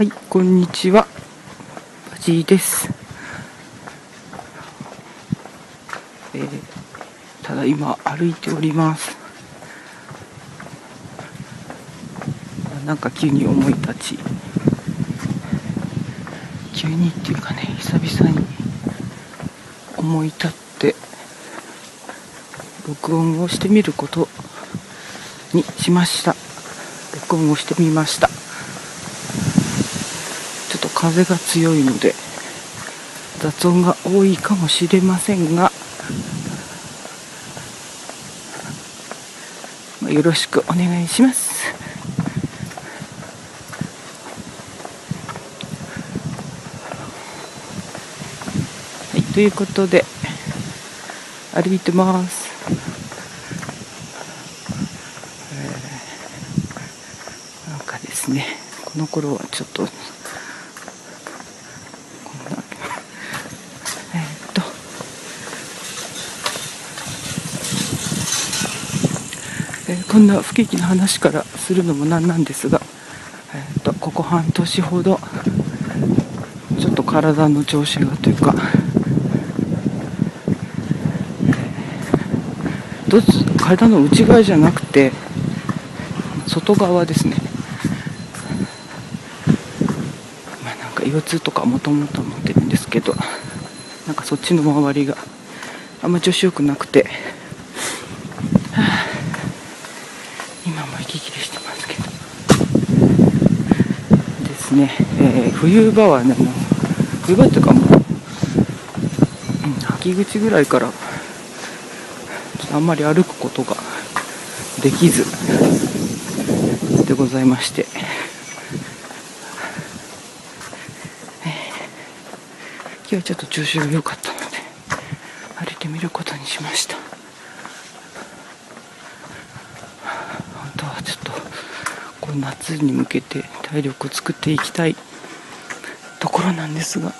はい、こんにちは。バジーです。えーただ今歩いております。なんか急に思い立ち、急にっていうかね、久々に思い立って、録音をしてみることにしました。録音をしてみました。風が強いので雑音が多いかもしれませんが、よろしくお願いします。はい、ということで歩いてます。なんかですね、この頃はちょっと、こんな、えーっと、えーこんな不景気な話からするのもなんなんですが、えーっと、ここ半年ほど、ちょっと体の調子がというか、ど体の内側じゃなくて、外側ですね。まあなんか腰痛とかもともと持ってるんですけどなんかそっちの周りがあんま調子良くなくて、はあ今も息切れしてますけど。ですね、えー冬場はねもう冬場っていうかもう、うん、秋口ぐらいからあんまり歩くことができずでございまして。今日はちょっと調子が良かったので歩いてみることにしました本当はちょっとこの夏に向けて体力を作っていきたいところなんですが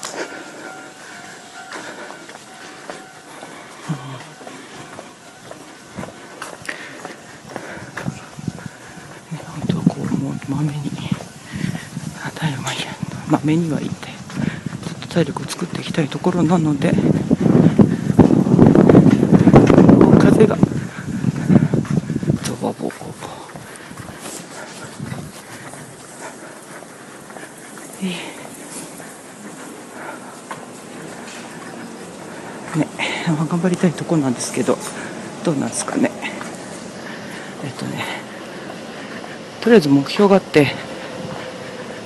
本当はこうもうまめにあ体力まめにはいいんだよちょっと体力を作っていきたいところなので風がゾワボボボええね頑張りたいところなんですけどどうなんですかね。えっとねとりあえず目標があって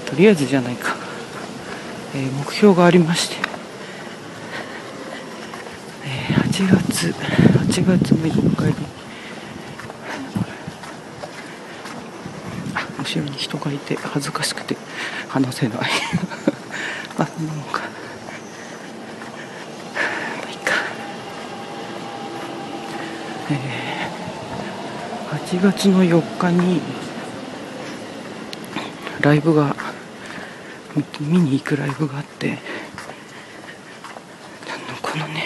とりあえずじゃないか、えー目標がありまして、えー8月8月6日にあ後ろに人がいて恥ずかしくて話せないあ そんなもんか。8月の4日にライブが見に行くライブがあってこのね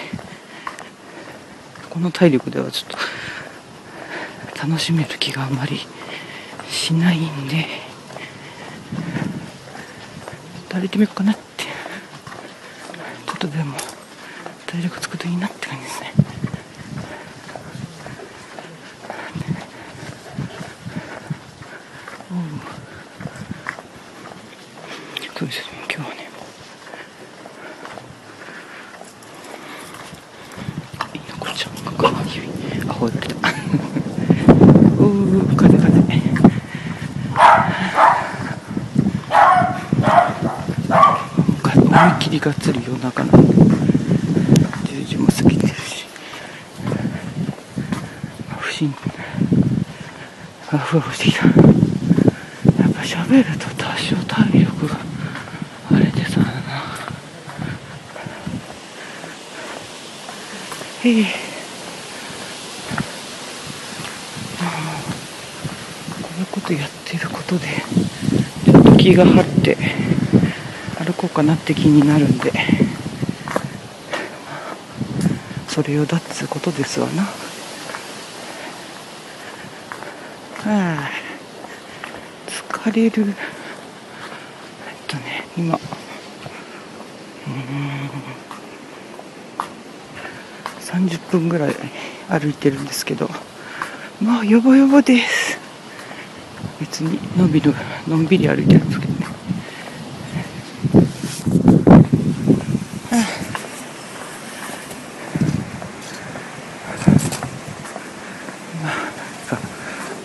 この体力ではちょっと楽しめる気があんまりしないんで誰でてみようかなってちょっとでも体力つくといいなって感じですね。そうですね今日はね。いいなこれちゃ んかか指あほえられた。おー風風。思いっきりがっつり夜中なんで10時も過ぎてるし。不審。あふわふわしてきた。やっぱ喋ると多少体力があれでさなへえまあこういうことやってることでちょっと気が張って歩こうかなって気になるんで。それをだっつうことですわな。はあ疲れる。えっとね今。うん。30分ぐらい歩いてるんですけどまあやばやばです。別にのびるのんびり歩いてるんですけどね。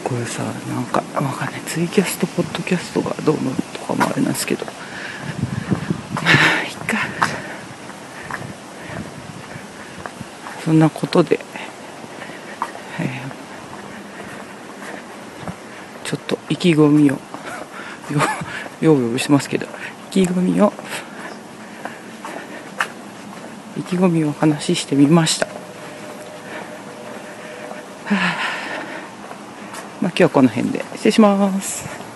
これさなんかわかんない。ツイキャストポッドキャストがどうのとかもあれなんですけどまあいっかそんなことで、えーちょっと意気込みをよ ようようしてますけど意気込みを意気込みを話ししてみました。は あまあ今日はこの辺で失礼します。